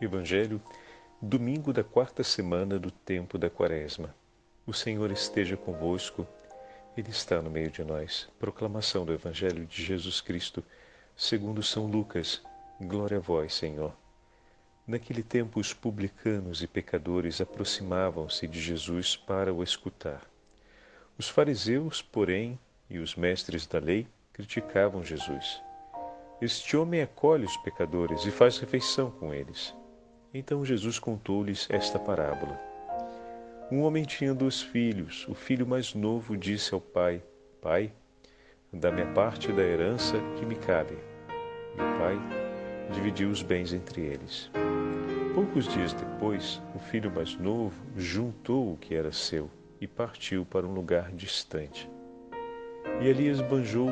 Evangelho, domingo da quarta semana do tempo da Quaresma. O Senhor esteja convosco, Ele está no meio de nós. Proclamação do Evangelho de Jesus Cristo, segundo São Lucas. Glória a vós, Senhor. Naquele tempo, os publicanos e pecadores aproximavam-se de Jesus para o escutar. Os fariseus, porém, e os mestres da lei criticavam Jesus. Este homem acolhe os pecadores e faz refeição com eles. Então Jesus contou-lhes esta parábola. Um homem tinha dois filhos. O filho mais novo disse ao pai: Pai, dá-me a parte da herança que me cabe. E o pai dividiu os bens entre eles. Poucos dias depois, o filho mais novo juntou o que era seu e partiu para um lugar distante. E ali esbanjou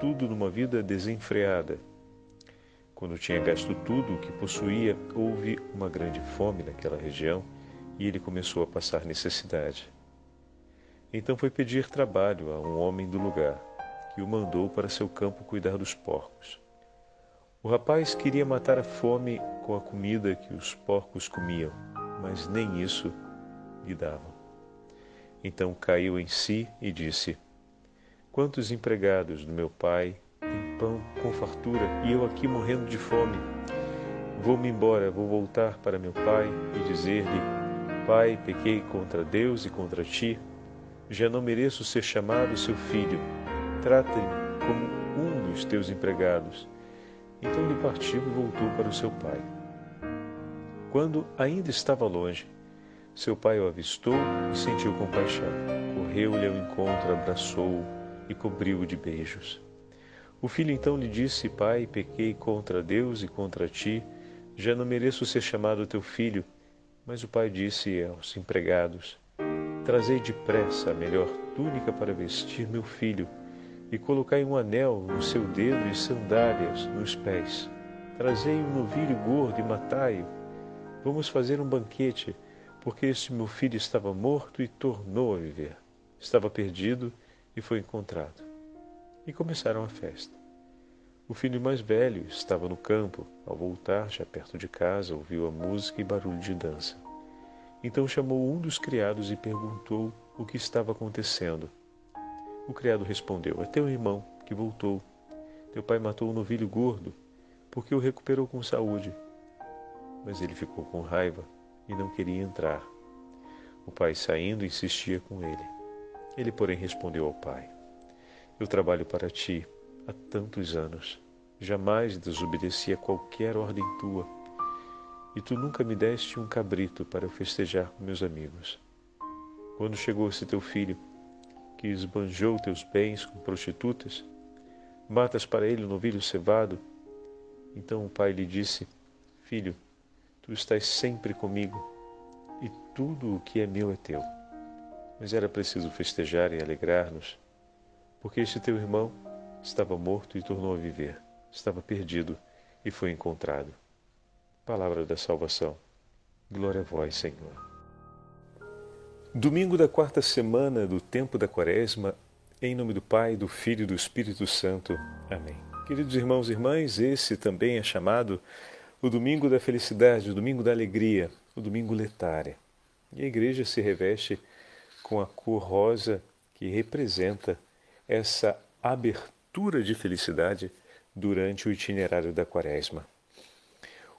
tudo numa vida desenfreada quando tinha gasto tudo o que possuía, houve uma grande fome naquela região e ele começou a passar necessidade. Então foi pedir trabalho a um homem do lugar, que o mandou para seu campo cuidar dos porcos. O rapaz queria matar a fome com a comida que os porcos comiam, mas nem isso lhe davam. Então caiu em si e disse: Quantos empregados do meu pai pão com fartura e eu aqui morrendo de fome. Vou-me embora, vou voltar para meu pai e dizer-lhe: Pai, pequei contra Deus e contra ti. Já não mereço ser chamado seu filho. Trata-me como um dos teus empregados. Então ele partiu e voltou para o seu pai. Quando ainda estava longe, seu pai o avistou e sentiu compaixão. Correu-lhe ao encontro, abraçou-o e cobriu-o de beijos. O filho então lhe disse: Pai, pequei contra Deus e contra ti, já não mereço ser chamado teu filho. Mas o pai disse aos empregados: Trazei depressa a melhor túnica para vestir meu filho, e colocai um anel no seu dedo e sandálias nos pés. Trazei um novilho gordo e matai-o. Vamos fazer um banquete, porque este meu filho estava morto e tornou a viver. Estava perdido e foi encontrado e começaram a festa. O filho mais velho estava no campo. Ao voltar, já perto de casa, ouviu a música e barulho de dança. Então chamou um dos criados e perguntou o que estava acontecendo. O criado respondeu: É teu irmão que voltou. Teu pai matou um novilho gordo, porque o recuperou com saúde. Mas ele ficou com raiva e não queria entrar. O pai, saindo, insistia com ele. Ele, porém, respondeu ao pai: eu trabalho para ti há tantos anos. Jamais desobedeci a qualquer ordem tua. E tu nunca me deste um cabrito para eu festejar com meus amigos. Quando chegou esse teu filho, que esbanjou teus bens com prostitutas, matas para ele um novilho cevado. Então o pai lhe disse: Filho, tu estás sempre comigo, e tudo o que é meu é teu. Mas era preciso festejar e alegrar-nos porque este teu irmão estava morto e tornou a viver, estava perdido e foi encontrado. Palavra da salvação. Glória a vós, Senhor. Domingo da quarta semana do tempo da Quaresma, em nome do Pai, do Filho e do Espírito Santo. Amém. Queridos irmãos e irmãs, esse também é chamado o domingo da felicidade, o domingo da alegria, o domingo letária. E a igreja se reveste com a cor rosa que representa essa abertura de felicidade durante o itinerário da Quaresma.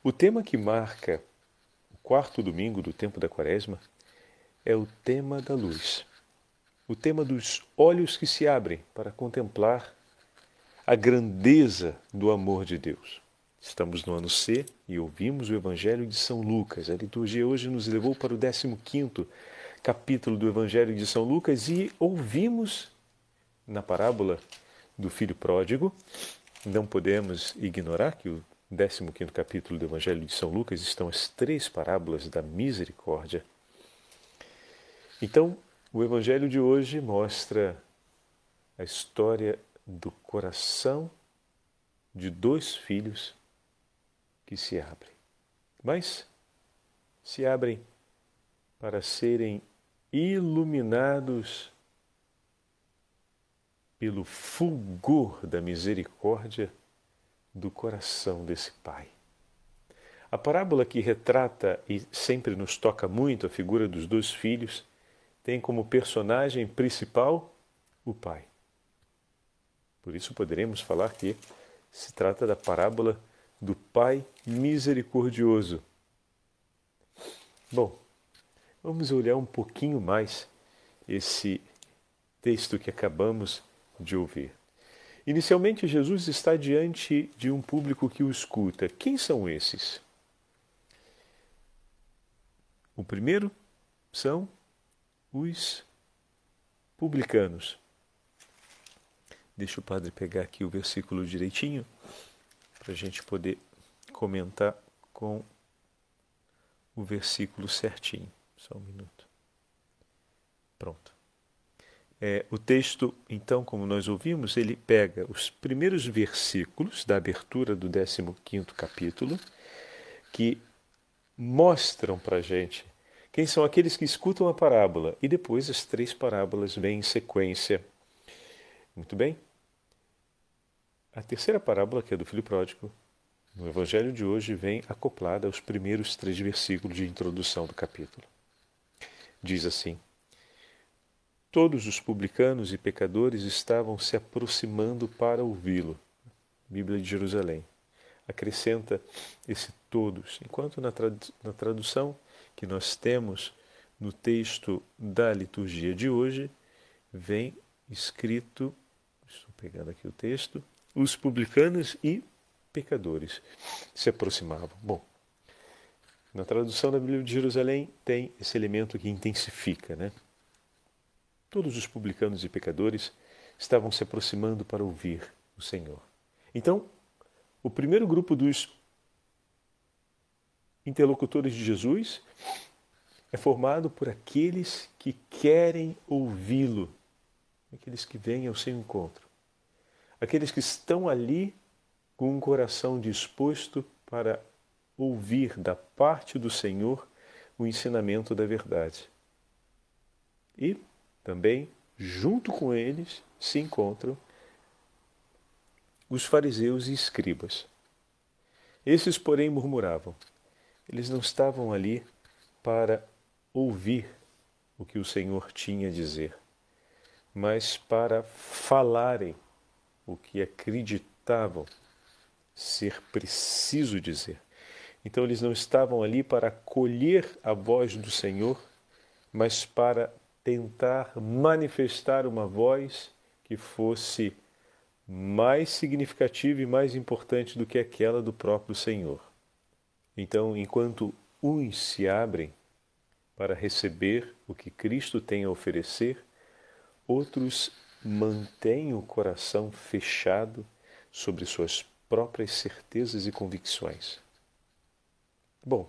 O tema que marca o quarto domingo do tempo da Quaresma é o tema da luz, o tema dos olhos que se abrem para contemplar a grandeza do amor de Deus. Estamos no ano C e ouvimos o Evangelho de São Lucas. A liturgia hoje nos levou para o 15 capítulo do Evangelho de São Lucas e ouvimos na parábola do filho pródigo, não podemos ignorar que o 15 capítulo do Evangelho de São Lucas estão as três parábolas da misericórdia. Então, o Evangelho de hoje mostra a história do coração de dois filhos que se abrem. Mas se abrem para serem iluminados pelo fulgor da misericórdia do coração desse Pai. A parábola que retrata e sempre nos toca muito a figura dos dois filhos tem como personagem principal o pai. Por isso poderemos falar que se trata da parábola do Pai misericordioso. Bom, vamos olhar um pouquinho mais esse texto que acabamos de ouvir. Inicialmente, Jesus está diante de um público que o escuta. Quem são esses? O primeiro são os publicanos. Deixa o padre pegar aqui o versículo direitinho para a gente poder comentar com o versículo certinho. Só um minuto. Pronto. É, o texto, então, como nós ouvimos, ele pega os primeiros versículos da abertura do 15 capítulo, que mostram para a gente quem são aqueles que escutam a parábola, e depois as três parábolas vêm em sequência. Muito bem? A terceira parábola, que é do filho pródigo, no evangelho de hoje, vem acoplada aos primeiros três versículos de introdução do capítulo. Diz assim: Todos os publicanos e pecadores estavam se aproximando para ouvi-lo. Bíblia de Jerusalém. Acrescenta esse todos, enquanto na, na tradução que nós temos no texto da liturgia de hoje, vem escrito, estou pegando aqui o texto, os publicanos e pecadores se aproximavam. Bom, na tradução da Bíblia de Jerusalém tem esse elemento que intensifica, né? Todos os publicanos e pecadores estavam se aproximando para ouvir o Senhor. Então, o primeiro grupo dos interlocutores de Jesus é formado por aqueles que querem ouvi-lo, aqueles que vêm ao seu encontro aqueles que estão ali com um coração disposto para ouvir da parte do Senhor o ensinamento da verdade. E também, junto com eles, se encontram os fariseus e escribas. Esses, porém, murmuravam. Eles não estavam ali para ouvir o que o Senhor tinha a dizer, mas para falarem o que acreditavam ser preciso dizer. Então eles não estavam ali para acolher a voz do Senhor, mas para tentar manifestar uma voz que fosse mais significativa e mais importante do que aquela do próprio Senhor. Então, enquanto uns se abrem para receber o que Cristo tem a oferecer, outros mantém o coração fechado sobre suas próprias certezas e convicções. Bom,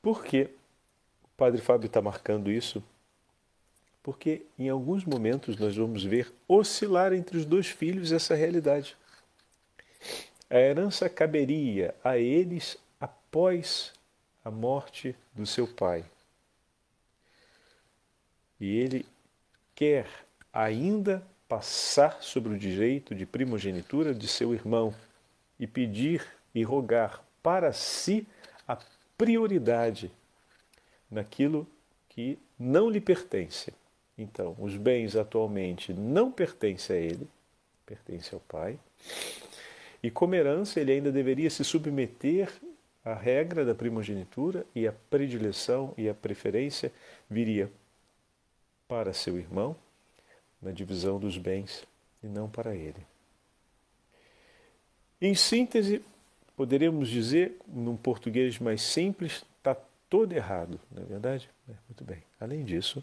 por que o Padre Fábio está marcando isso? Porque em alguns momentos nós vamos ver oscilar entre os dois filhos essa realidade. A herança caberia a eles após a morte do seu pai. E ele quer ainda passar sobre o direito de primogenitura de seu irmão e pedir e rogar para si a prioridade naquilo que não lhe pertence. Então, os bens atualmente não pertencem a ele, pertence ao pai. E como herança, ele ainda deveria se submeter à regra da primogenitura e a predileção e a preferência viria para seu irmão, na divisão dos bens e não para ele. Em síntese, poderíamos dizer, num português mais simples, está todo errado, não é verdade? É, muito bem. Além disso,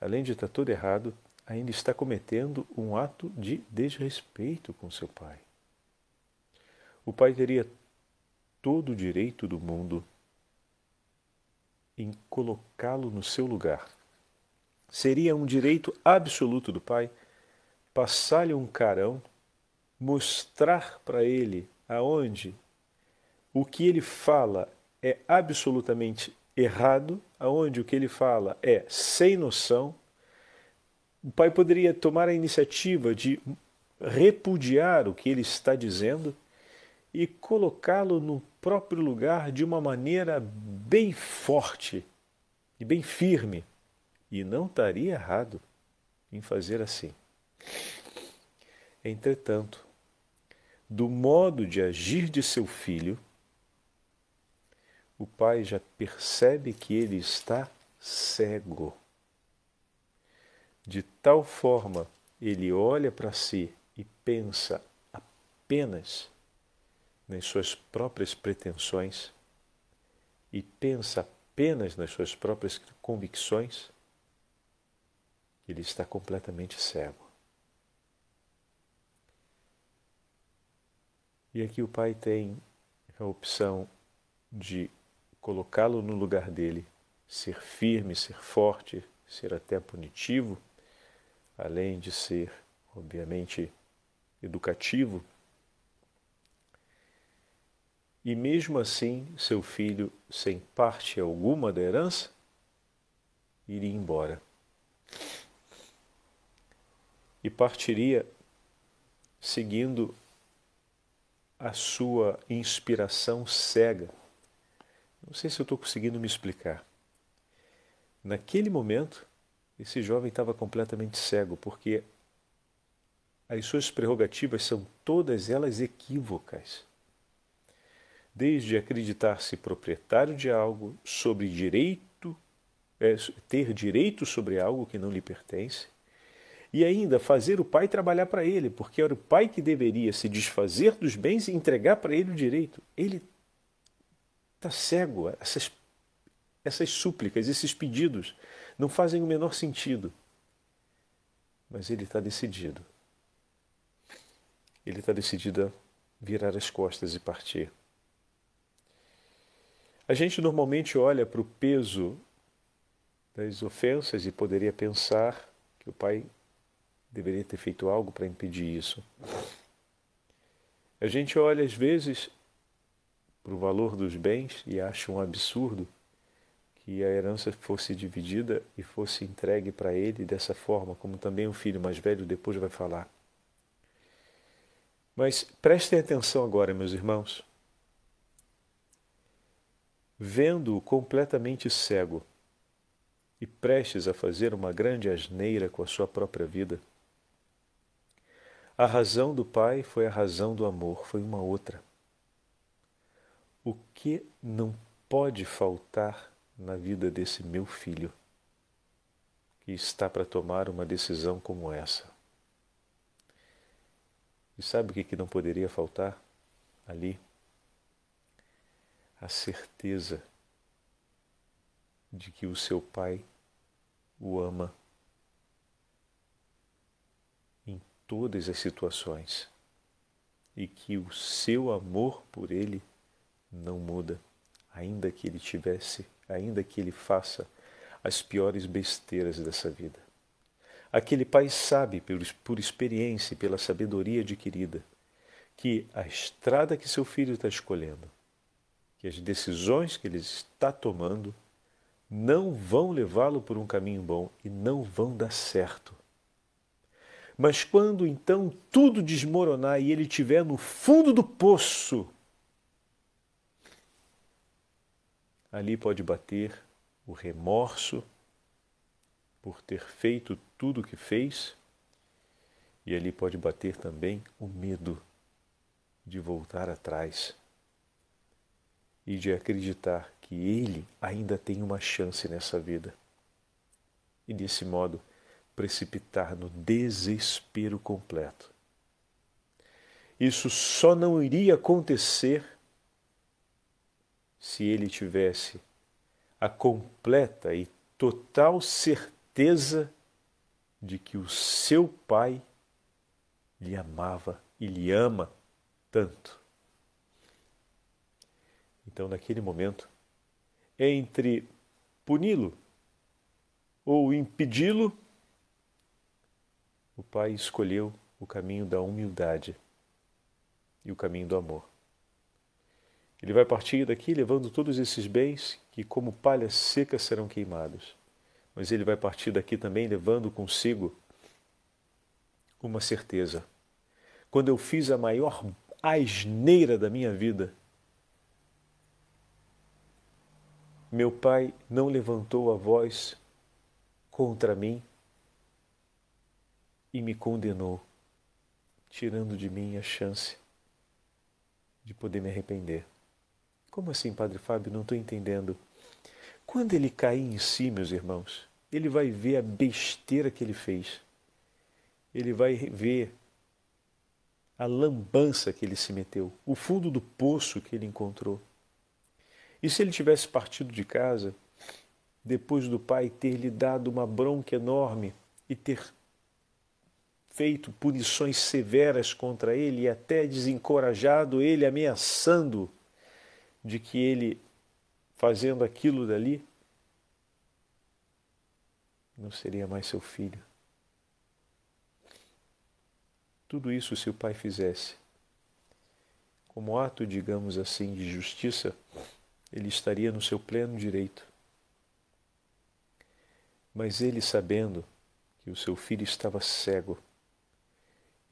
além de estar todo errado, ainda está cometendo um ato de desrespeito com seu pai. O pai teria todo o direito do mundo em colocá-lo no seu lugar Seria um direito absoluto do pai passar-lhe um carão, mostrar para ele aonde o que ele fala é absolutamente errado, aonde o que ele fala é sem noção. O pai poderia tomar a iniciativa de repudiar o que ele está dizendo e colocá-lo no próprio lugar de uma maneira bem forte e bem firme. E não estaria errado em fazer assim. Entretanto, do modo de agir de seu filho, o pai já percebe que ele está cego. De tal forma, ele olha para si e pensa apenas nas suas próprias pretensões e pensa apenas nas suas próprias convicções, ele está completamente cego. E aqui o pai tem a opção de colocá-lo no lugar dele, ser firme, ser forte, ser até punitivo, além de ser, obviamente, educativo. E mesmo assim, seu filho, sem parte alguma da herança, iria embora. E partiria seguindo a sua inspiração cega. Não sei se eu estou conseguindo me explicar. Naquele momento, esse jovem estava completamente cego, porque as suas prerrogativas são todas elas equívocas. Desde acreditar-se proprietário de algo, sobre direito, é, ter direito sobre algo que não lhe pertence, e ainda fazer o pai trabalhar para ele, porque era o pai que deveria se desfazer dos bens e entregar para ele o direito. Ele está cego. Essas, essas súplicas, esses pedidos não fazem o menor sentido. Mas ele está decidido. Ele está decidido a virar as costas e partir. A gente normalmente olha para o peso das ofensas e poderia pensar que o pai deveria ter feito algo para impedir isso. A gente olha às vezes para o valor dos bens e acha um absurdo que a herança fosse dividida e fosse entregue para ele dessa forma, como também o filho mais velho depois vai falar. Mas prestem atenção agora, meus irmãos. Vendo-o completamente cego e prestes a fazer uma grande asneira com a sua própria vida, a razão do pai foi a razão do amor, foi uma outra. O que não pode faltar na vida desse meu filho que está para tomar uma decisão como essa. E sabe o que, não poderia faltar ali? A certeza de que o seu pai o ama em todas as situações e que o seu amor por ele não muda, ainda que ele tivesse ainda que ele faça as piores besteiras dessa vida. Aquele pai sabe, por experiência e pela sabedoria adquirida, que a estrada que seu filho está escolhendo, que as decisões que ele está tomando, não vão levá-lo por um caminho bom e não vão dar certo. Mas quando então tudo desmoronar e ele estiver no fundo do poço, ali pode bater o remorso por ter feito tudo o que fez, e ali pode bater também o medo de voltar atrás e de acreditar que ele ainda tem uma chance nessa vida. E desse modo precipitar no desespero completo. Isso só não iria acontecer se ele tivesse a completa e total certeza de que o seu pai lhe amava e lhe ama tanto. Então, naquele momento, entre puni-lo ou impedi-lo, o pai escolheu o caminho da humildade e o caminho do amor. Ele vai partir daqui levando todos esses bens que, como palha seca, serão queimados. Mas ele vai partir daqui também levando consigo uma certeza. Quando eu fiz a maior, asneira da minha vida. Meu pai não levantou a voz contra mim e me condenou, tirando de mim a chance de poder me arrepender. Como assim, Padre Fábio? Não estou entendendo. Quando ele cair em si, meus irmãos, ele vai ver a besteira que ele fez. Ele vai ver a lambança que ele se meteu, o fundo do poço que ele encontrou. E se ele tivesse partido de casa, depois do pai ter lhe dado uma bronca enorme e ter feito punições severas contra ele e até desencorajado ele, ameaçando de que ele, fazendo aquilo dali, não seria mais seu filho. Tudo isso se o pai fizesse. Como ato, digamos assim, de justiça, ele estaria no seu pleno direito. Mas ele, sabendo que o seu filho estava cego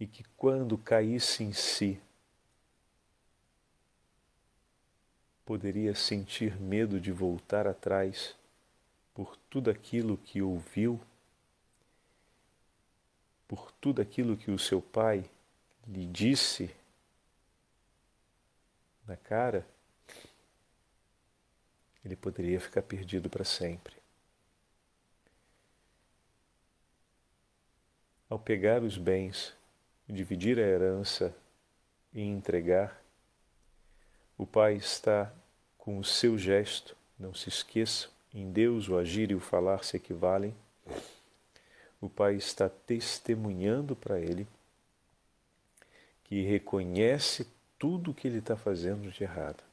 e que quando caísse em si, poderia sentir medo de voltar atrás por tudo aquilo que ouviu, por tudo aquilo que o seu pai lhe disse na cara, ele poderia ficar perdido para sempre. Ao pegar os bens, dividir a herança e entregar, o Pai está com o seu gesto, não se esqueça, em Deus o agir e o falar se equivalem. O Pai está testemunhando para ele que reconhece tudo o que ele está fazendo de errado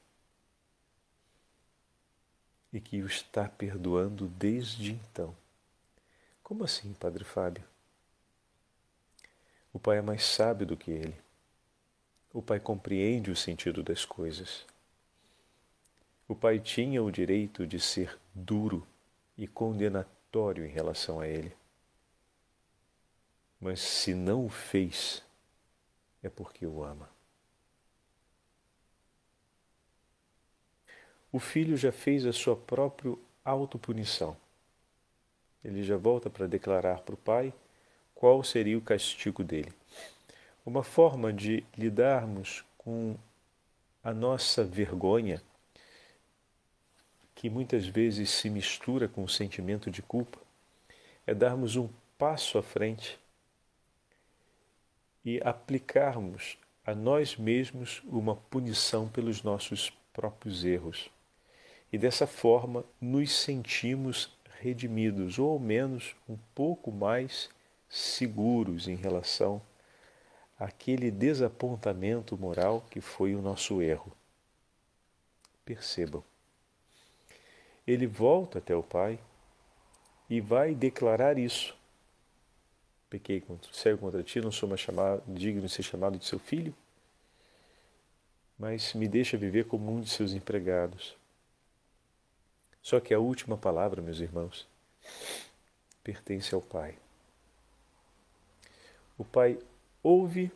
e que o está perdoando desde então. Como assim, Padre Fábio? O Pai é mais sábio do que ele. O pai compreende o sentido das coisas. O pai tinha o direito de ser duro e condenatório em relação a ele. Mas se não o fez, é porque o ama. O filho já fez a sua própria autopunição. Ele já volta para declarar para o pai qual seria o castigo dele. Uma forma de lidarmos com a nossa vergonha, que muitas vezes se mistura com o sentimento de culpa, é darmos um passo à frente e aplicarmos a nós mesmos uma punição pelos nossos próprios erros. E dessa forma nos sentimos redimidos, ou ao menos um pouco mais seguros em relação aquele desapontamento moral que foi o nosso erro. Percebam. Ele volta até o Pai e vai declarar isso. Pequei cego contra ti, não sou mais chamado, digno de ser chamado de seu filho, mas me deixa viver como um de seus empregados. Só que a última palavra, meus irmãos, pertence ao Pai. O Pai ouve,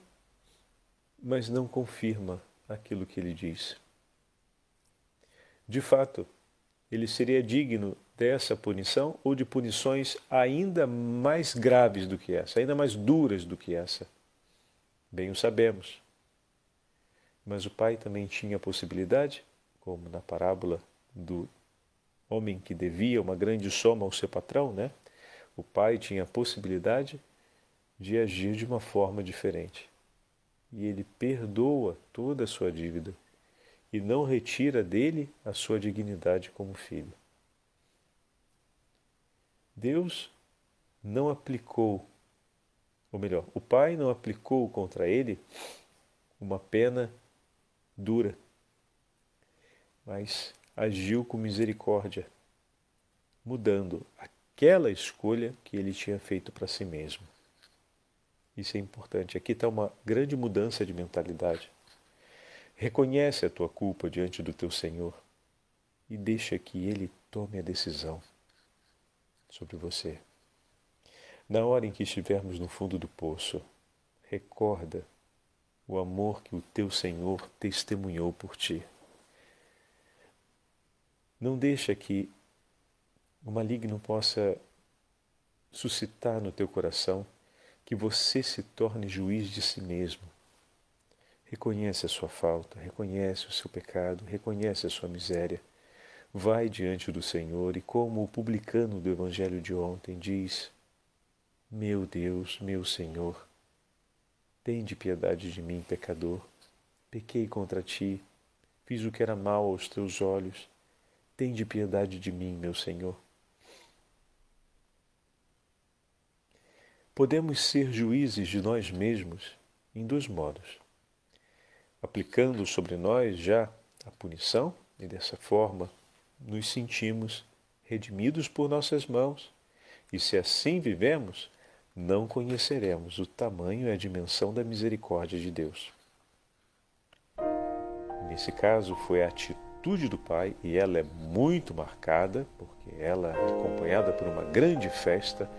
mas não confirma aquilo que ele diz. De fato, ele seria digno dessa punição ou de punições ainda mais graves do que essa, ainda mais duras do que essa. Bem o sabemos. Mas o pai também tinha a possibilidade, como na parábola do homem que devia uma grande soma ao seu patrão, né? O pai tinha a possibilidade de agir de uma forma diferente. E ele perdoa toda a sua dívida e não retira dele a sua dignidade como filho. Deus não aplicou, ou melhor, o Pai não aplicou contra ele uma pena dura, mas agiu com misericórdia, mudando aquela escolha que ele tinha feito para si mesmo. Isso é importante. Aqui está uma grande mudança de mentalidade. Reconhece a tua culpa diante do teu Senhor e deixa que Ele tome a decisão sobre você. Na hora em que estivermos no fundo do poço, recorda o amor que o teu Senhor testemunhou por ti. Não deixa que o maligno possa suscitar no teu coração que você se torne juiz de si mesmo. Reconhece a sua falta, reconhece o seu pecado, reconhece a sua miséria. Vai diante do Senhor e, como o publicano do Evangelho de ontem diz: Meu Deus, meu Senhor, tende piedade de mim, pecador. Pequei contra ti, fiz o que era mal aos teus olhos. Tende piedade de mim, meu Senhor. Podemos ser juízes de nós mesmos em dois modos: aplicando sobre nós já a punição, e dessa forma nos sentimos redimidos por nossas mãos, e se assim vivemos, não conheceremos o tamanho e a dimensão da misericórdia de Deus. Nesse caso, foi a atitude do Pai, e ela é muito marcada, porque ela é acompanhada por uma grande festa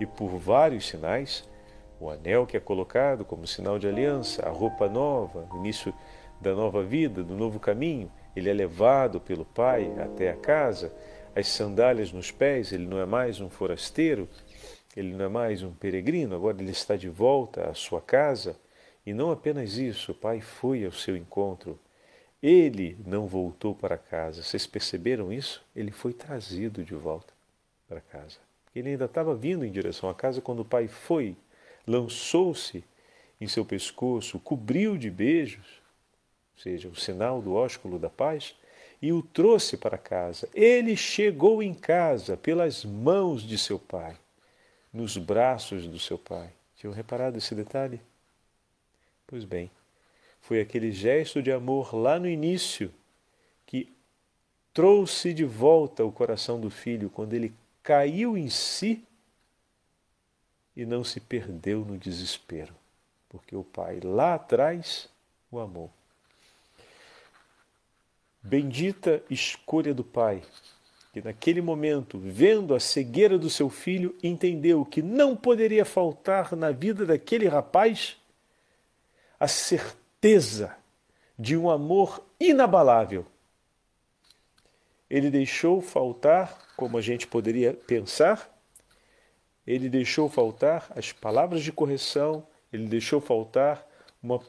e por vários sinais, o anel que é colocado como sinal de aliança, a roupa nova, o início da nova vida, do novo caminho, ele é levado pelo Pai até a casa, as sandálias nos pés, ele não é mais um forasteiro, ele não é mais um peregrino, agora ele está de volta à sua casa. E não apenas isso, o Pai foi ao seu encontro. Ele não voltou para casa. Vocês perceberam isso? Ele foi trazido de volta para casa. Ele ainda estava vindo em direção à casa quando o pai foi, lançou-se em seu pescoço, cobriu de beijos, ou seja, o sinal do ósculo da paz, e o trouxe para casa. Ele chegou em casa pelas mãos de seu pai, nos braços do seu pai. Tinham reparado esse detalhe? Pois bem, foi aquele gesto de amor lá no início que trouxe de volta o coração do filho quando ele caiu em si e não se perdeu no desespero, porque o Pai lá atrás o amou. Bendita escolha do Pai, que naquele momento, vendo a cegueira do seu filho, entendeu que não poderia faltar na vida daquele rapaz a certeza de um amor inabalável ele deixou faltar, como a gente poderia pensar, ele deixou faltar as palavras de correção, ele deixou faltar uma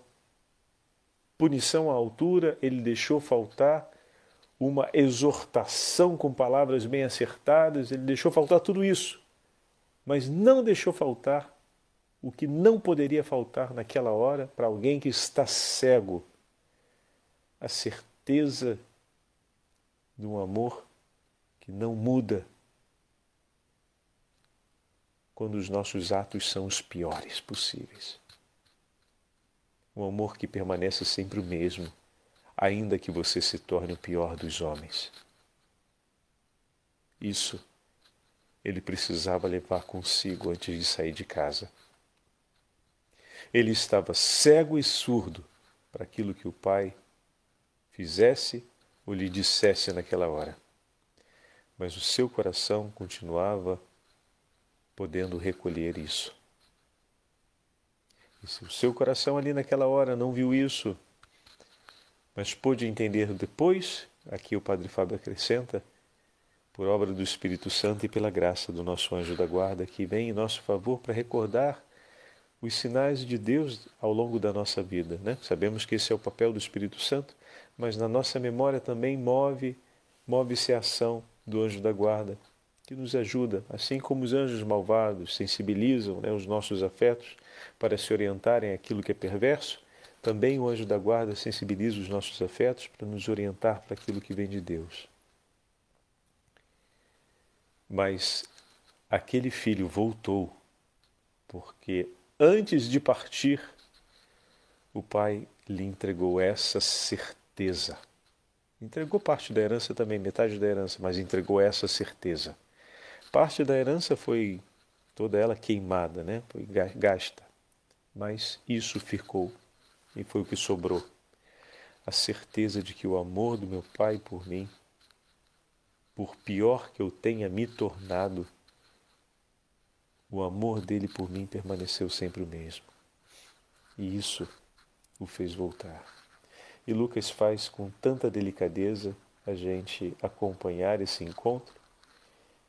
punição à altura, ele deixou faltar uma exortação com palavras bem acertadas, ele deixou faltar tudo isso, mas não deixou faltar o que não poderia faltar naquela hora para alguém que está cego. A certeza de um amor que não muda quando os nossos atos são os piores possíveis. Um amor que permanece sempre o mesmo, ainda que você se torne o pior dos homens. Isso ele precisava levar consigo antes de sair de casa. Ele estava cego e surdo para aquilo que o Pai fizesse ou lhe dissesse naquela hora. Mas o seu coração continuava podendo recolher isso. E se o seu coração ali naquela hora não viu isso, mas pôde entender depois, aqui o Padre Fábio acrescenta, por obra do Espírito Santo e pela graça do nosso anjo da guarda que vem em nosso favor para recordar os sinais de Deus ao longo da nossa vida. Né? Sabemos que esse é o papel do Espírito Santo, mas na nossa memória também move, move-se a ação do anjo da guarda, que nos ajuda, assim como os anjos malvados sensibilizam né, os nossos afetos para se orientarem àquilo que é perverso, também o anjo da guarda sensibiliza os nossos afetos para nos orientar para aquilo que vem de Deus. Mas aquele filho voltou, porque antes de partir, o pai lhe entregou essa certeza certeza. Entregou parte da herança também, metade da herança, mas entregou essa certeza. Parte da herança foi toda ela queimada, né? Foi gasta. Mas isso ficou e foi o que sobrou. A certeza de que o amor do meu Pai por mim, por pior que eu tenha me tornado, o amor dele por mim permaneceu sempre o mesmo. E isso o fez voltar. E Lucas faz com tanta delicadeza a gente acompanhar esse encontro,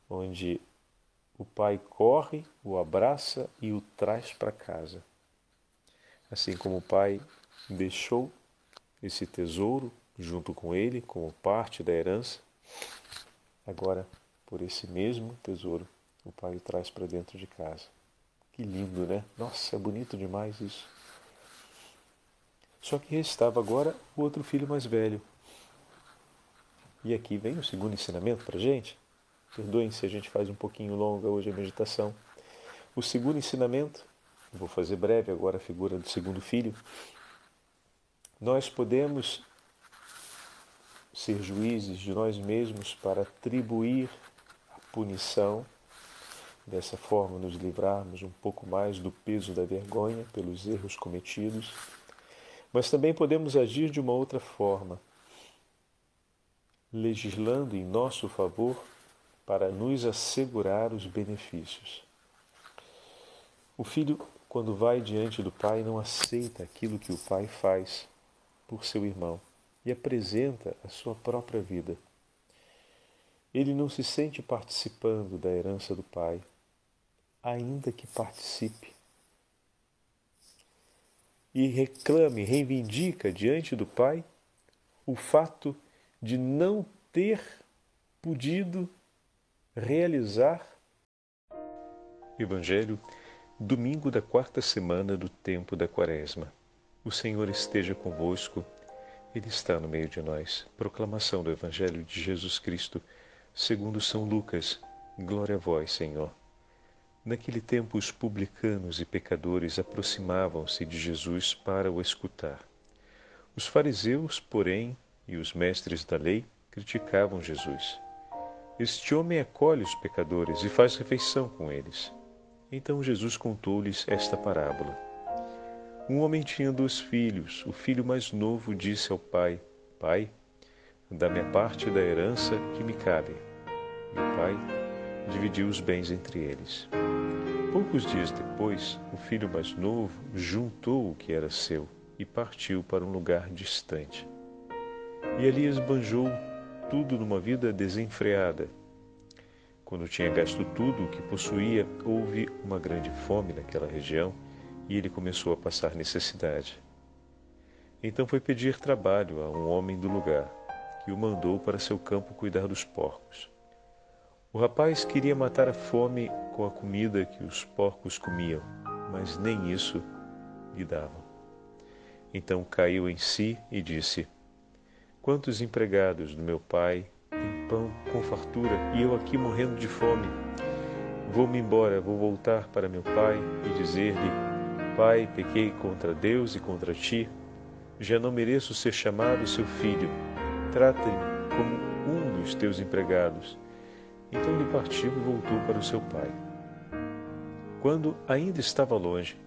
onde o pai corre, o abraça e o traz para casa. Assim como o pai deixou esse tesouro junto com ele, como parte da herança, agora, por esse mesmo tesouro, o pai o traz para dentro de casa. Que lindo, né? Nossa, é bonito demais isso. Só que restava agora o outro filho mais velho. E aqui vem o segundo ensinamento para a gente. Perdoem se a gente faz um pouquinho longa hoje a meditação. O segundo ensinamento, vou fazer breve agora a figura do segundo filho. Nós podemos ser juízes de nós mesmos para atribuir a punição, dessa forma nos livrarmos um pouco mais do peso da vergonha pelos erros cometidos, mas também podemos agir de uma outra forma, legislando em nosso favor para nos assegurar os benefícios. O filho, quando vai diante do pai, não aceita aquilo que o pai faz por seu irmão e apresenta a sua própria vida. Ele não se sente participando da herança do pai, ainda que participe. E reclame, reivindica diante do pai o fato de não ter podido realizar. Evangelho, domingo da quarta semana do tempo da Quaresma. O Senhor esteja convosco, Ele está no meio de nós. Proclamação do Evangelho de Jesus Cristo, segundo São Lucas. Glória a vós, Senhor. Naquele tempo, os publicanos e pecadores aproximavam-se de Jesus para o escutar. Os fariseus, porém, e os mestres da lei criticavam Jesus. Este homem acolhe os pecadores e faz refeição com eles. Então Jesus contou-lhes esta parábola. Um homem tinha dois filhos. O filho mais novo disse ao pai: Pai, dá-me a parte da herança que me cabe. E o pai dividiu os bens entre eles. Poucos dias depois, o filho mais novo juntou o que era seu e partiu para um lugar distante. E ali esbanjou tudo numa vida desenfreada. Quando tinha gasto tudo o que possuía, houve uma grande fome naquela região e ele começou a passar necessidade. Então foi pedir trabalho a um homem do lugar, que o mandou para seu campo cuidar dos porcos. O rapaz queria matar a fome com a comida que os porcos comiam, mas nem isso lhe davam. Então caiu em si e disse: Quantos empregados do meu pai têm pão com fartura e eu aqui morrendo de fome? Vou-me embora, vou voltar para meu pai e dizer-lhe: Pai, pequei contra Deus e contra ti. Já não mereço ser chamado seu filho. Trata-me como um dos teus empregados. Então ele partiu e voltou para o seu pai. Quando ainda estava longe,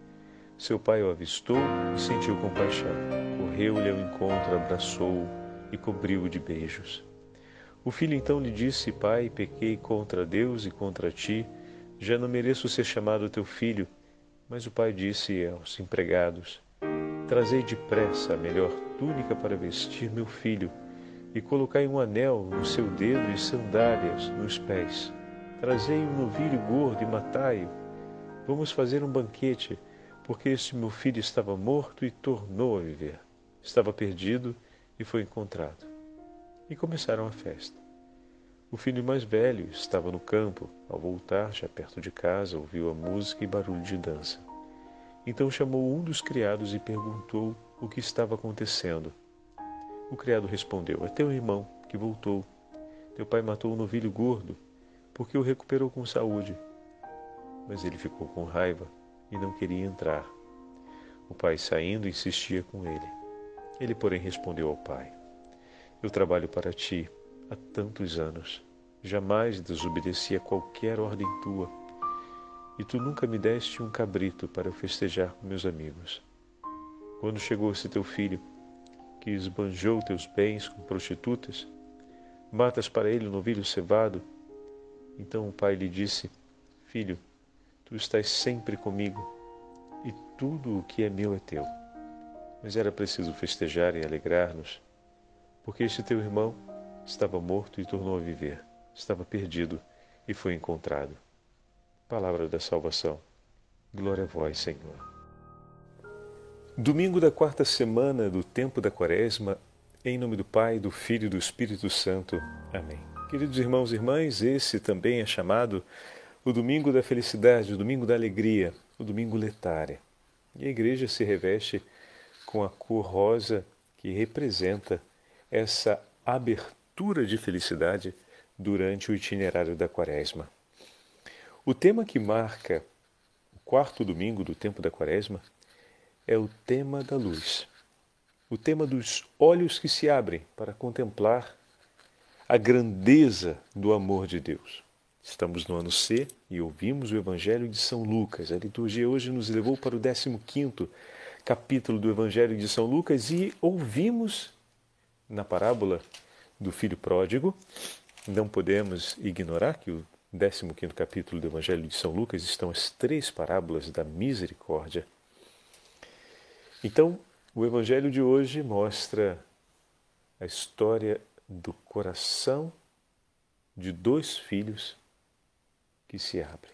seu pai o avistou e sentiu compaixão. Correu-lhe ao encontro, abraçou-o e cobriu-o de beijos. O filho então lhe disse: Pai, pequei contra Deus e contra ti, já não mereço ser chamado teu filho. Mas o pai disse aos empregados: Trazei depressa a melhor túnica para vestir meu filho, e colocai um anel no seu dedo e sandálias nos pés. Trazei um novilho gordo e matai-o. Vamos fazer um banquete, porque este meu filho estava morto e tornou a viver. Estava perdido e foi encontrado. E começaram a festa. O filho mais velho estava no campo. Ao voltar, já perto de casa, ouviu a música e barulho de dança. Então chamou um dos criados e perguntou o que estava acontecendo. O criado respondeu: É teu irmão que voltou. Teu pai matou um novilho gordo, porque o recuperou com saúde. Mas ele ficou com raiva e não queria entrar. O pai, saindo, insistia com ele. Ele, porém, respondeu ao pai: Eu trabalho para ti há tantos anos. Jamais desobedeci a qualquer ordem tua. E tu nunca me deste um cabrito para eu festejar com meus amigos. Quando chegou esse teu filho, que esbanjou teus bens com prostitutas, matas para ele um novilho cevado. Então o pai lhe disse: Filho, tu estás sempre comigo, e tudo o que é meu é teu. Mas era preciso festejar e alegrar-nos, porque este teu irmão estava morto e tornou a viver, estava perdido e foi encontrado. Palavra da salvação. Glória a vós, Senhor. Domingo da quarta semana do tempo da Quaresma, em nome do Pai, do Filho e do Espírito Santo. Amém. Queridos irmãos e irmãs, esse também é chamado o domingo da felicidade, o domingo da alegria, o domingo letária. E a igreja se reveste com a cor rosa que representa essa abertura de felicidade durante o itinerário da Quaresma. O tema que marca o quarto domingo do tempo da Quaresma é o tema da luz, o tema dos olhos que se abrem para contemplar a grandeza do amor de Deus. Estamos no ano C e ouvimos o Evangelho de São Lucas. A liturgia hoje nos levou para o 15 capítulo do Evangelho de São Lucas e ouvimos na parábola do filho pródigo. Não podemos ignorar que o 15 capítulo do Evangelho de São Lucas estão as três parábolas da misericórdia. Então, o Evangelho de hoje mostra a história do coração de dois filhos que se abrem.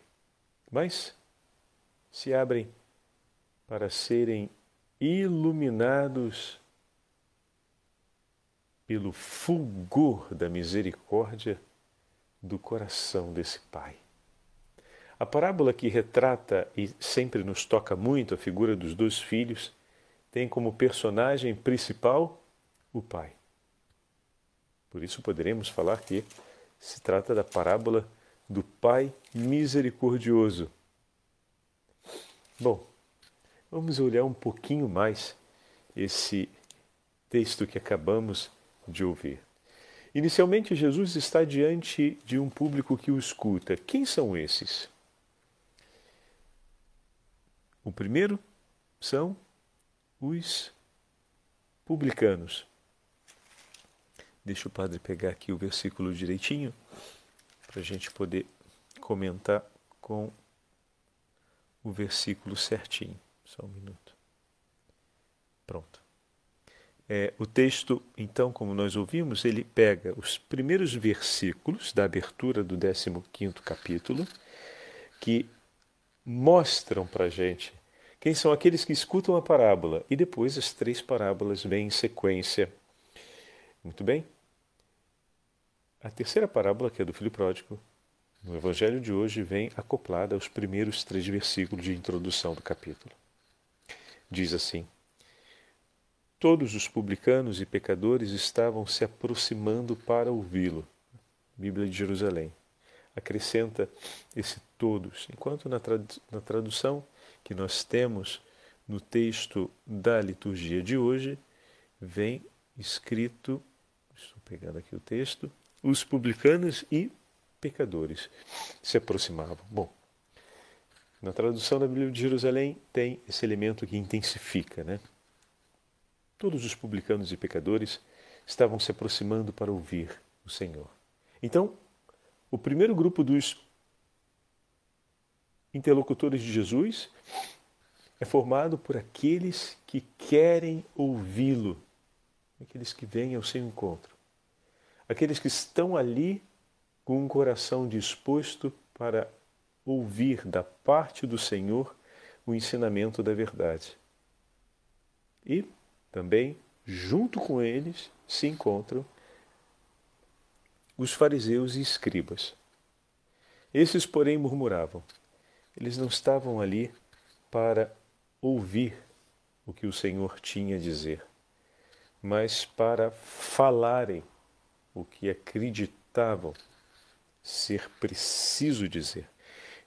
Mas se abrem para serem iluminados pelo fulgor da misericórdia do coração desse Pai. A parábola que retrata e sempre nos toca muito a figura dos dois filhos tem como personagem principal o Pai. Por isso poderemos falar que se trata da parábola do Pai misericordioso. Bom, vamos olhar um pouquinho mais esse texto que acabamos de ouvir. Inicialmente, Jesus está diante de um público que o escuta. Quem são esses? O primeiro são os publicanos. Deixa o padre pegar aqui o versículo direitinho para a gente poder comentar com o versículo certinho. Só um minuto. Pronto. É, o texto, então, como nós ouvimos, ele pega os primeiros versículos da abertura do 15 capítulo, que mostram para a gente quem são aqueles que escutam a parábola, e depois as três parábolas vêm em sequência. Muito bem? A terceira parábola, que é do filho pródigo, no evangelho de hoje, vem acoplada aos primeiros três versículos de introdução do capítulo. Diz assim: Todos os publicanos e pecadores estavam se aproximando para ouvi-lo. Bíblia de Jerusalém. Acrescenta esse todos, enquanto na, na tradução que nós temos no texto da liturgia de hoje, vem escrito, estou pegando aqui o texto, os publicanos e pecadores se aproximavam. Bom, na tradução da Bíblia de Jerusalém tem esse elemento que intensifica, né? Todos os publicanos e pecadores estavam se aproximando para ouvir o Senhor. Então, o primeiro grupo dos interlocutores de Jesus é formado por aqueles que querem ouvi-lo, aqueles que vêm ao seu encontro aqueles que estão ali com um coração disposto para ouvir da parte do Senhor o ensinamento da verdade. E também, junto com eles, se encontram os fariseus e escribas. Esses, porém, murmuravam. Eles não estavam ali para ouvir o que o Senhor tinha a dizer, mas para falarem o que acreditavam ser preciso dizer.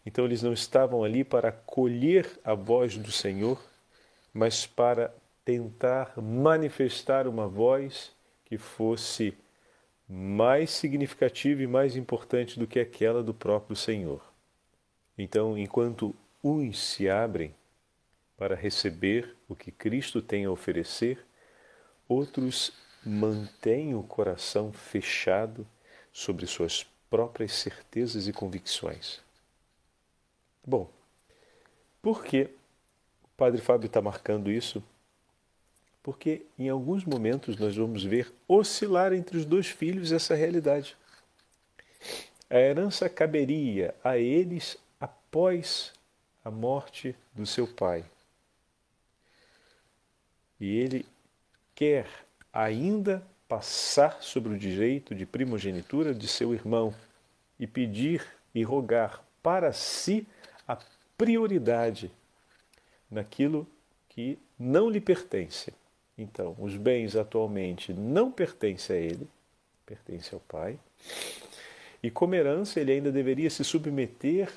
Então eles não estavam ali para acolher a voz do Senhor, mas para tentar manifestar uma voz que fosse mais significativa e mais importante do que aquela do próprio Senhor. Então, enquanto uns se abrem para receber o que Cristo tem a oferecer, outros mantém o coração fechado sobre suas próprias certezas e convicções. Bom, por que o Padre Fábio está marcando isso Porque em alguns momentos nós vamos ver oscilar entre os dois filhos essa realidade. A herança caberia a eles após a morte do seu pai. E ele quer ainda passar sobre o direito de primogenitura de seu irmão e pedir e rogar para si a prioridade naquilo que não lhe pertence. Então, os bens atualmente não pertencem a ele, pertence ao pai. E como herança, ele ainda deveria se submeter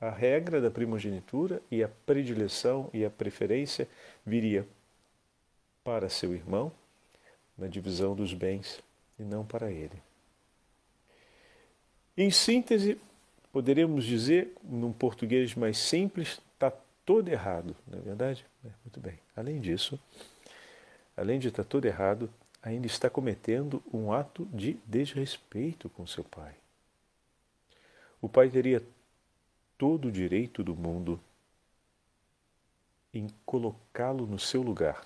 à regra da primogenitura e a predileção e a preferência viria para seu irmão na divisão dos bens e não para ele. Em síntese, poderíamos dizer, num português mais simples, está todo errado, não é verdade? É, muito bem. Além disso, além de estar todo errado, ainda está cometendo um ato de desrespeito com seu pai. O pai teria todo o direito do mundo em colocá-lo no seu lugar.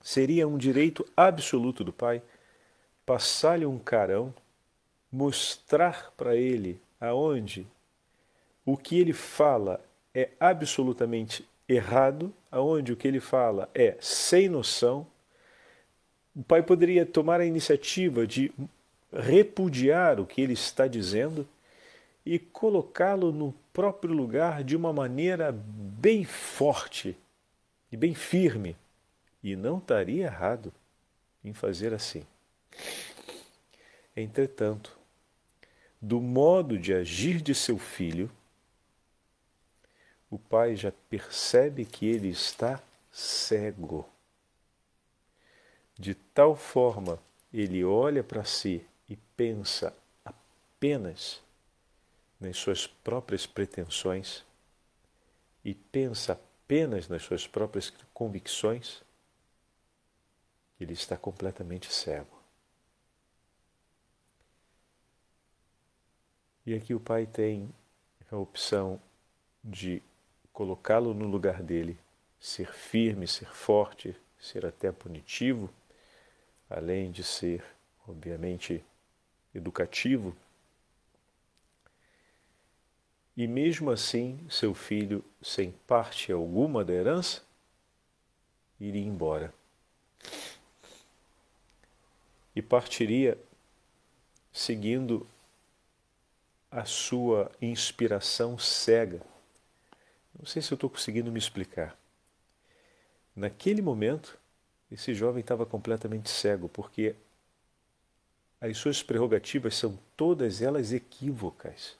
Seria um direito absoluto do pai passar-lhe um carão mostrar para ele aonde o que ele fala é absolutamente errado, aonde o que ele fala é sem noção, o pai poderia tomar a iniciativa de repudiar o que ele está dizendo e colocá-lo no próprio lugar de uma maneira bem forte e bem firme. E não estaria errado em fazer assim. Entretanto, do modo de agir de seu filho, o pai já percebe que ele está cego. De tal forma, ele olha para si e pensa apenas nas suas próprias pretensões e pensa apenas nas suas próprias convicções, ele está completamente cego. E aqui o pai tem a opção de colocá-lo no lugar dele, ser firme, ser forte, ser até punitivo, além de ser, obviamente, educativo. E mesmo assim, seu filho, sem parte alguma da herança, iria embora. E partiria seguindo a sua inspiração cega. Não sei se eu estou conseguindo me explicar. Naquele momento, esse jovem estava completamente cego, porque as suas prerrogativas são todas elas equívocas.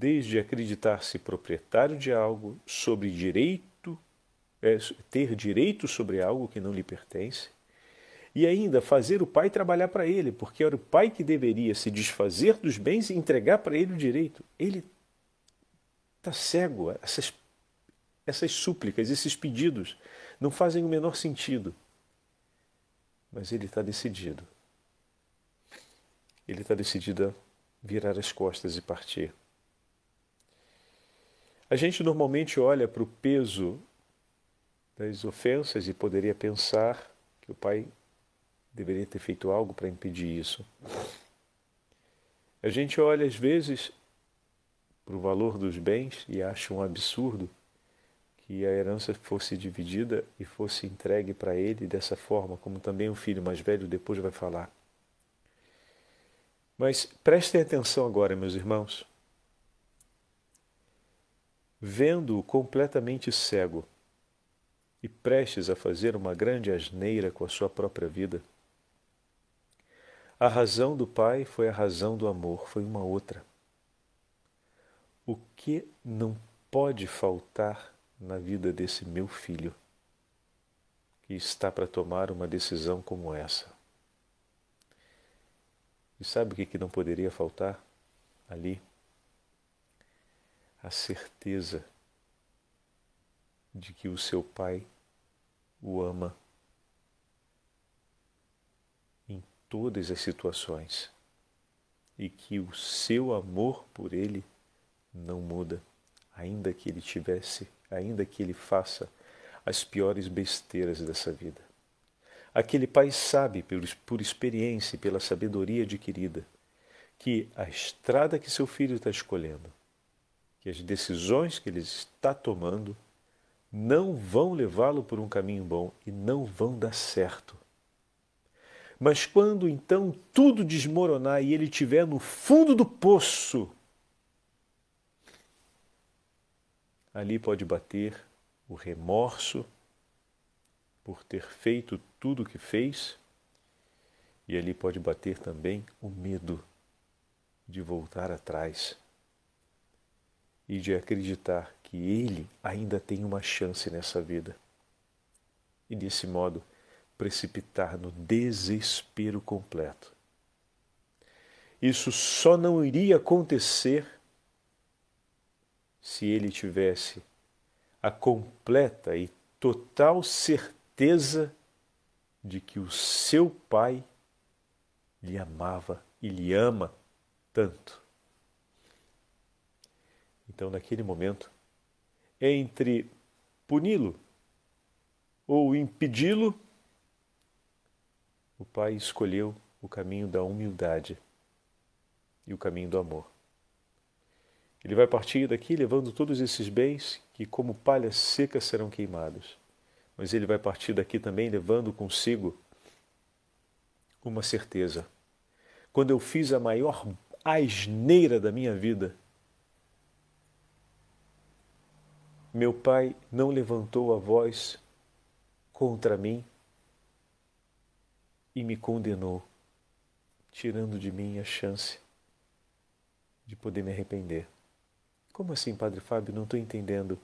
Desde acreditar-se proprietário de algo, sobre direito, é, ter direito sobre algo que não lhe pertence, e ainda fazer o pai trabalhar para ele, porque era o pai que deveria se desfazer dos bens e entregar para ele o direito. Ele está cego. Essas, essas súplicas, esses pedidos não fazem o menor sentido. Mas ele está decidido. Ele está decidido a virar as costas e partir. A gente normalmente olha para o peso das ofensas e poderia pensar que o pai deveria ter feito algo para impedir isso. A gente olha às vezes para o valor dos bens e acha um absurdo que a herança fosse dividida e fosse entregue para ele dessa forma, como também o filho mais velho depois vai falar. Mas prestem atenção agora, meus irmãos. Vendo-o completamente cego e prestes a fazer uma grande asneira com a sua própria vida, a razão do Pai foi a razão do amor, foi uma outra. O que não pode faltar na vida desse meu filho que está para tomar uma decisão como essa? E sabe o que, não poderia faltar ali? A certeza de que o seu pai o ama todas as situações e que o seu amor por ele não muda, ainda que ele tivesse, ainda que ele faça as piores besteiras dessa vida. Aquele pai sabe, por experiência e pela sabedoria adquirida, que a estrada que seu filho está escolhendo, que as decisões que ele está tomando, não vão levá-lo por um caminho bom e não vão dar certo. Mas quando então tudo desmoronar e ele estiver no fundo do poço, ali pode bater o remorso por ter feito tudo o que fez, e ali pode bater também o medo de voltar atrás e de acreditar que ele ainda tem uma chance nessa vida. E desse modo precipitar no desespero completo. Isso só não iria acontecer se ele tivesse a completa e total certeza de que o seu pai lhe amava e lhe ama tanto. Então, naquele momento, entre puni-lo ou impedi-lo, o pai escolheu o caminho da humildade e o caminho do amor. Ele vai partir daqui levando todos esses bens que, como palha seca, serão queimados. Mas ele vai partir daqui também levando consigo uma certeza. Quando eu fiz a maior asneira da minha vida, meu pai não levantou a voz contra mim e me condenou, tirando de mim a chance de poder me arrepender. Como assim, Padre Fábio? Não estou entendendo.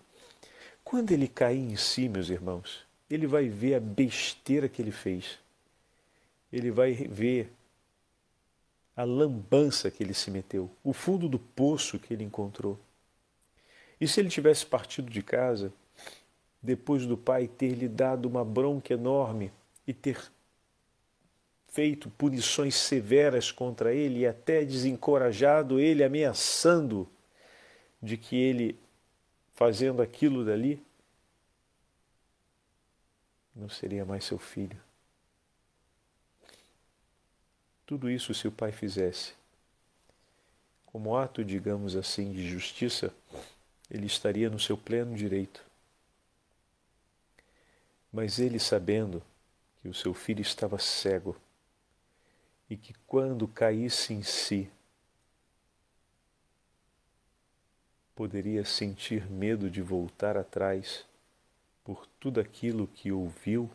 Quando ele cair em si, meus irmãos, ele vai ver a besteira que ele fez. Ele vai ver a lambança que ele se meteu, o fundo do poço que ele encontrou. E se ele tivesse partido de casa, depois do pai ter lhe dado uma bronca enorme e ter feito punições severas contra ele e até desencorajado ele, ameaçando de que ele, fazendo aquilo dali, não seria mais seu filho. Tudo isso se o pai fizesse. Como ato, digamos assim, de justiça, ele estaria no seu pleno direito. Mas ele, sabendo que o seu filho estava cego e que quando caísse em si, poderia sentir medo de voltar atrás por tudo aquilo que ouviu,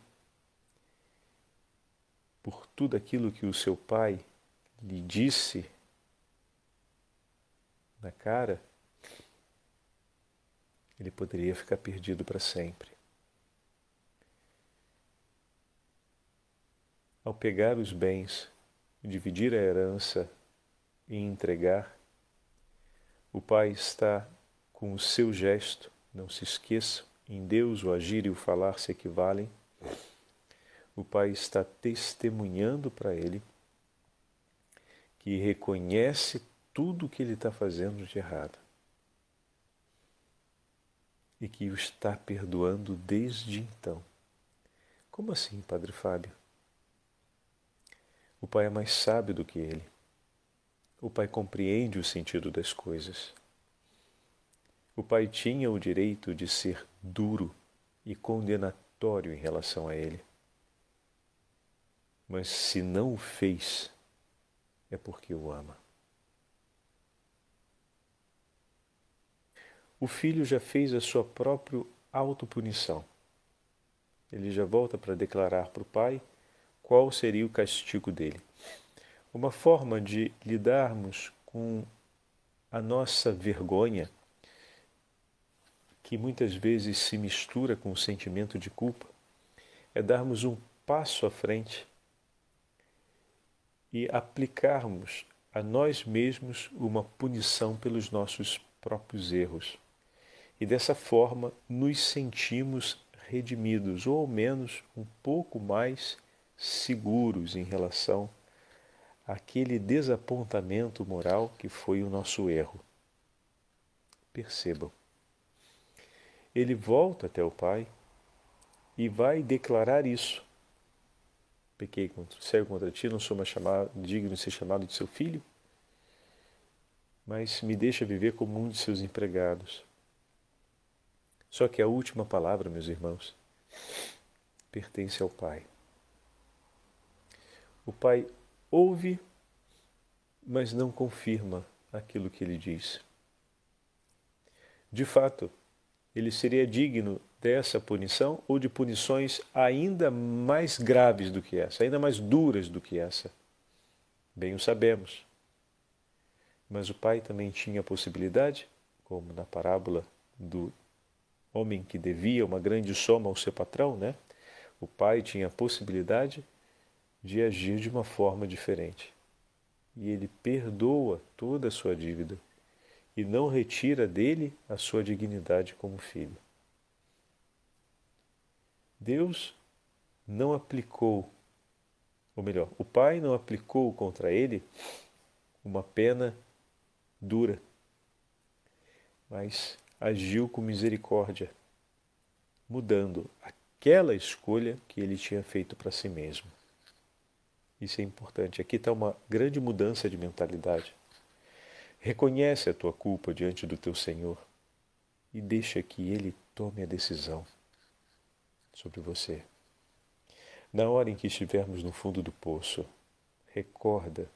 por tudo aquilo que o seu pai lhe disse na cara, ele poderia ficar perdido para sempre. Ao pegar os bens, dividir a herança e entregar, o Pai está com o seu gesto, não se esqueça, em Deus o agir e o falar se equivalem. O Pai está testemunhando para ele que reconhece tudo o que ele está fazendo de errado e que o está perdoando desde então. Como assim, Padre Fábio? O Pai é mais sábio do que ele. O pai compreende o sentido das coisas. O pai tinha o direito de ser duro e condenatório em relação a ele. Mas se não o fez, é porque o ama. O filho já fez a sua própria autopunição. Ele já volta para declarar para o pai qual seria o castigo dele. Uma forma de lidarmos com a nossa vergonha, que muitas vezes se mistura com o sentimento de culpa, é darmos um passo à frente e aplicarmos a nós mesmos uma punição pelos nossos próprios erros. E dessa forma nos sentimos redimidos, ou ao menos um pouco mais seguros em relação aquele desapontamento moral que foi o nosso erro. Percebam. Ele volta até o pai e vai declarar isso. Pequei contra o céu contra ti, não sou mais chamado, digno de ser chamado de seu filho, mas me deixa viver como um de seus empregados. Só que a última palavra, meus irmãos, pertence ao Pai. O Pai ouve, mas não confirma aquilo que ele diz. De fato, ele seria digno dessa punição ou de punições ainda mais graves do que essa, ainda mais duras do que essa. Bem o sabemos. Mas o pai também tinha a possibilidade, como na parábola do homem que devia uma grande soma ao seu patrão, né? O pai tinha a possibilidade de agir de uma forma diferente. E ele perdoa toda a sua dívida e não retira dele a sua dignidade como filho. Deus não aplicou, ou melhor, o Pai não aplicou contra ele uma pena dura, mas agiu com misericórdia, mudando aquela escolha que ele tinha feito para si mesmo. Isso é importante. Aqui está uma grande mudança de mentalidade. Reconhece a tua culpa diante do teu Senhor e deixa que Ele tome a decisão sobre você. Na hora em que estivermos no fundo do poço, recorda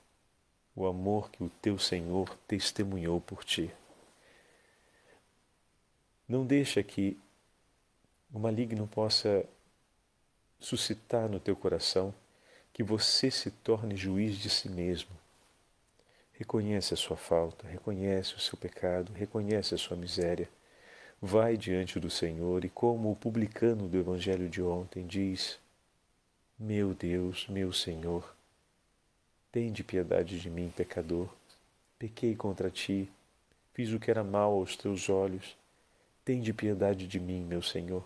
o amor que o teu Senhor testemunhou por ti. Não deixa que o maligno possa suscitar no teu coração que você se torne juiz de si mesmo. Reconhece a sua falta, reconhece o seu pecado, reconhece a sua miséria. Vai diante do Senhor e, como o publicano do Evangelho de ontem diz: Meu Deus, meu Senhor, tende piedade de mim, pecador. Pequei contra ti, fiz o que era mal aos teus olhos. Tende piedade de mim, meu Senhor.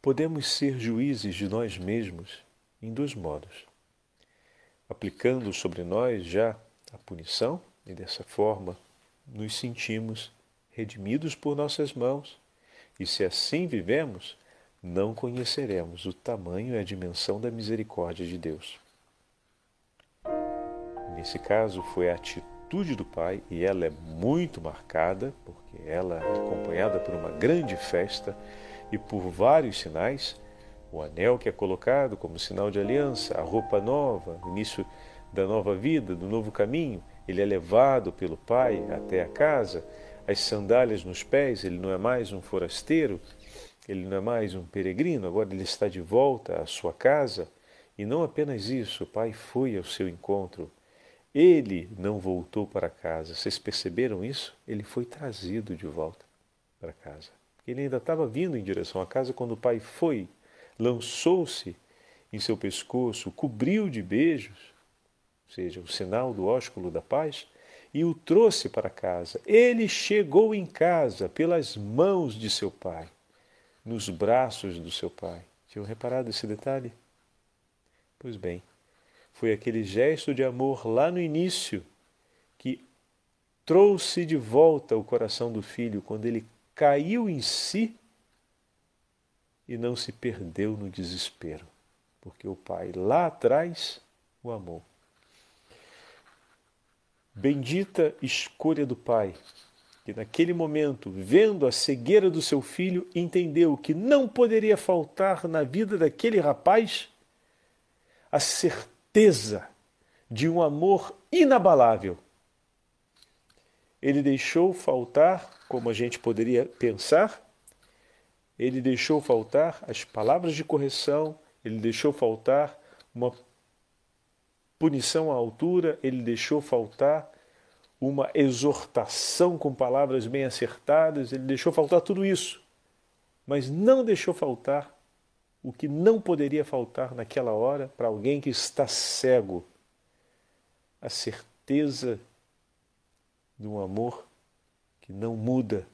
Podemos ser juízes de nós mesmos em dois modos. Aplicando sobre nós já a punição, e dessa forma nos sentimos redimidos por nossas mãos, e se assim vivemos, não conheceremos o tamanho e a dimensão da misericórdia de Deus. Nesse caso, foi a atitude do Pai, e ela é muito marcada, porque ela é acompanhada por uma grande festa e por vários sinais, o anel que é colocado como sinal de aliança, a roupa nova, o início da nova vida, do novo caminho, ele é levado pelo Pai até a casa, as sandálias nos pés, ele não é mais um forasteiro, ele não é mais um peregrino, agora ele está de volta à sua casa. E não apenas isso, o Pai foi ao seu encontro. Ele não voltou para casa. Vocês perceberam isso? Ele foi trazido de volta para casa. Ele ainda estava vindo em direção à casa quando o pai foi, lançou-se em seu pescoço, cobriu de beijos, ou seja, o sinal do ósculo da paz, e o trouxe para casa. Ele chegou em casa pelas mãos de seu pai, nos braços do seu pai. Tinham reparado esse detalhe? Pois bem, foi aquele gesto de amor lá no início que trouxe de volta o coração do filho quando ele caiu em si e não se perdeu no desespero, porque o Pai lá atrás o amou. Bendita escolha do Pai, que naquele momento, vendo a cegueira do seu filho, entendeu que não poderia faltar na vida daquele rapaz a certeza de um amor inabalável. Ele deixou faltar como a gente poderia pensar, ele deixou faltar as palavras de correção, ele deixou faltar uma punição à altura, ele deixou faltar uma exortação com palavras bem acertadas, ele deixou faltar tudo isso, mas não deixou faltar o que não poderia faltar naquela hora para alguém que está cego a certeza de um amor que não muda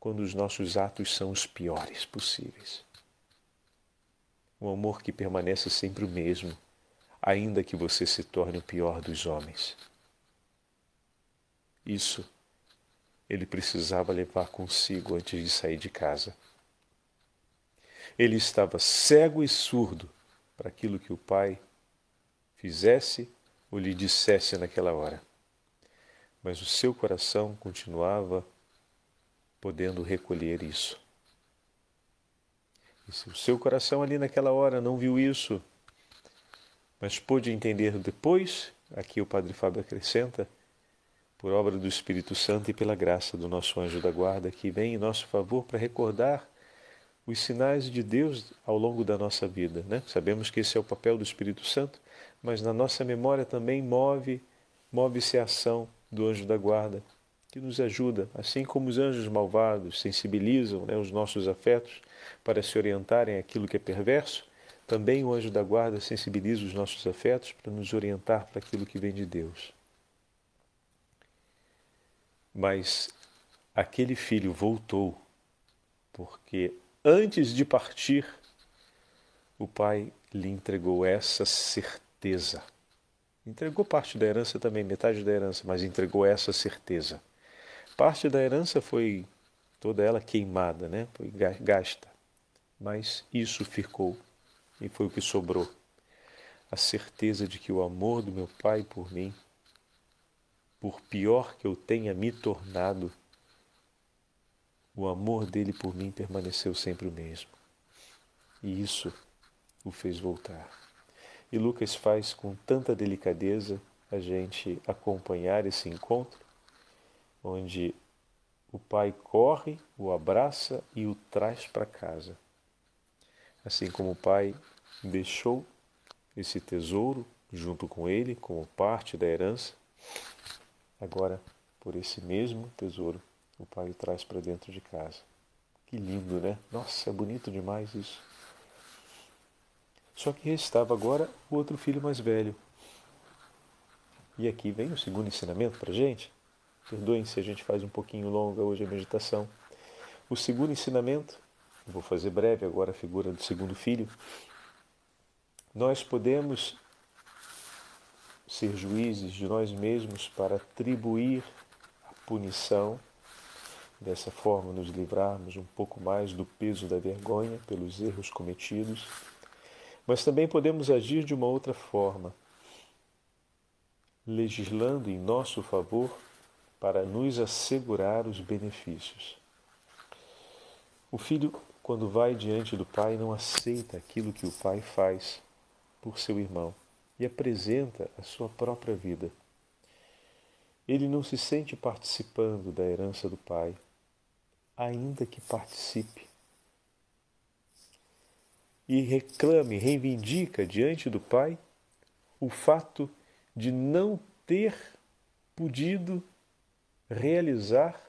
quando os nossos atos são os piores possíveis. Um amor que permanece sempre o mesmo, ainda que você se torne o pior dos homens. Isso ele precisava levar consigo antes de sair de casa. Ele estava cego e surdo para aquilo que o pai fizesse ou lhe dissesse naquela hora. Mas o seu coração continuava podendo recolher isso. E se o seu coração ali naquela hora não viu isso, mas pôde entender depois, aqui o Padre Fábio acrescenta, por obra do Espírito Santo e pela graça do nosso anjo da guarda que vem em nosso favor para recordar os sinais de Deus ao longo da nossa vida. Né? Sabemos que esse é o papel do Espírito Santo, mas na nossa memória também move move-se a ação do anjo da guarda, que nos ajuda, assim como os anjos malvados sensibilizam né, os nossos afetos para se orientarem àquilo que é perverso, também o anjo da guarda sensibiliza os nossos afetos para nos orientar para aquilo que vem de Deus. Mas aquele filho voltou, porque antes de partir, o pai lhe entregou essa certeza. Entregou parte da herança também, metade da herança, mas entregou essa certeza. Parte da herança foi toda ela queimada, né? Foi gasta. Mas isso ficou e foi o que sobrou. A certeza de que o amor do meu pai por mim por pior que eu tenha me tornado, o amor dele por mim permaneceu sempre o mesmo. E isso o fez voltar. E Lucas faz com tanta delicadeza a gente acompanhar esse encontro, onde o pai corre, o abraça e o traz para casa. Assim como o pai deixou esse tesouro junto com ele, como parte da herança, Agora, por esse mesmo tesouro, o pai traz para dentro de casa. Que lindo, né? Nossa, é bonito demais isso. Só que restava agora o outro filho mais velho. E aqui vem o segundo ensinamento para a gente. Perdoem se a gente faz um pouquinho longa hoje a meditação. O segundo ensinamento, vou fazer breve agora a figura do segundo filho. Nós podemos ser juízes de nós mesmos para atribuir a punição, dessa forma nos livrarmos um pouco mais do peso da vergonha pelos erros cometidos, mas também podemos agir de uma outra forma, legislando em nosso favor para nos assegurar os benefícios. O filho, quando vai diante do pai, não aceita aquilo que o pai faz por seu irmão e apresenta a sua própria vida. Ele não se sente participando da herança do Pai, ainda que participe. E reclame, reivindica diante do Pai o fato de não ter podido realizar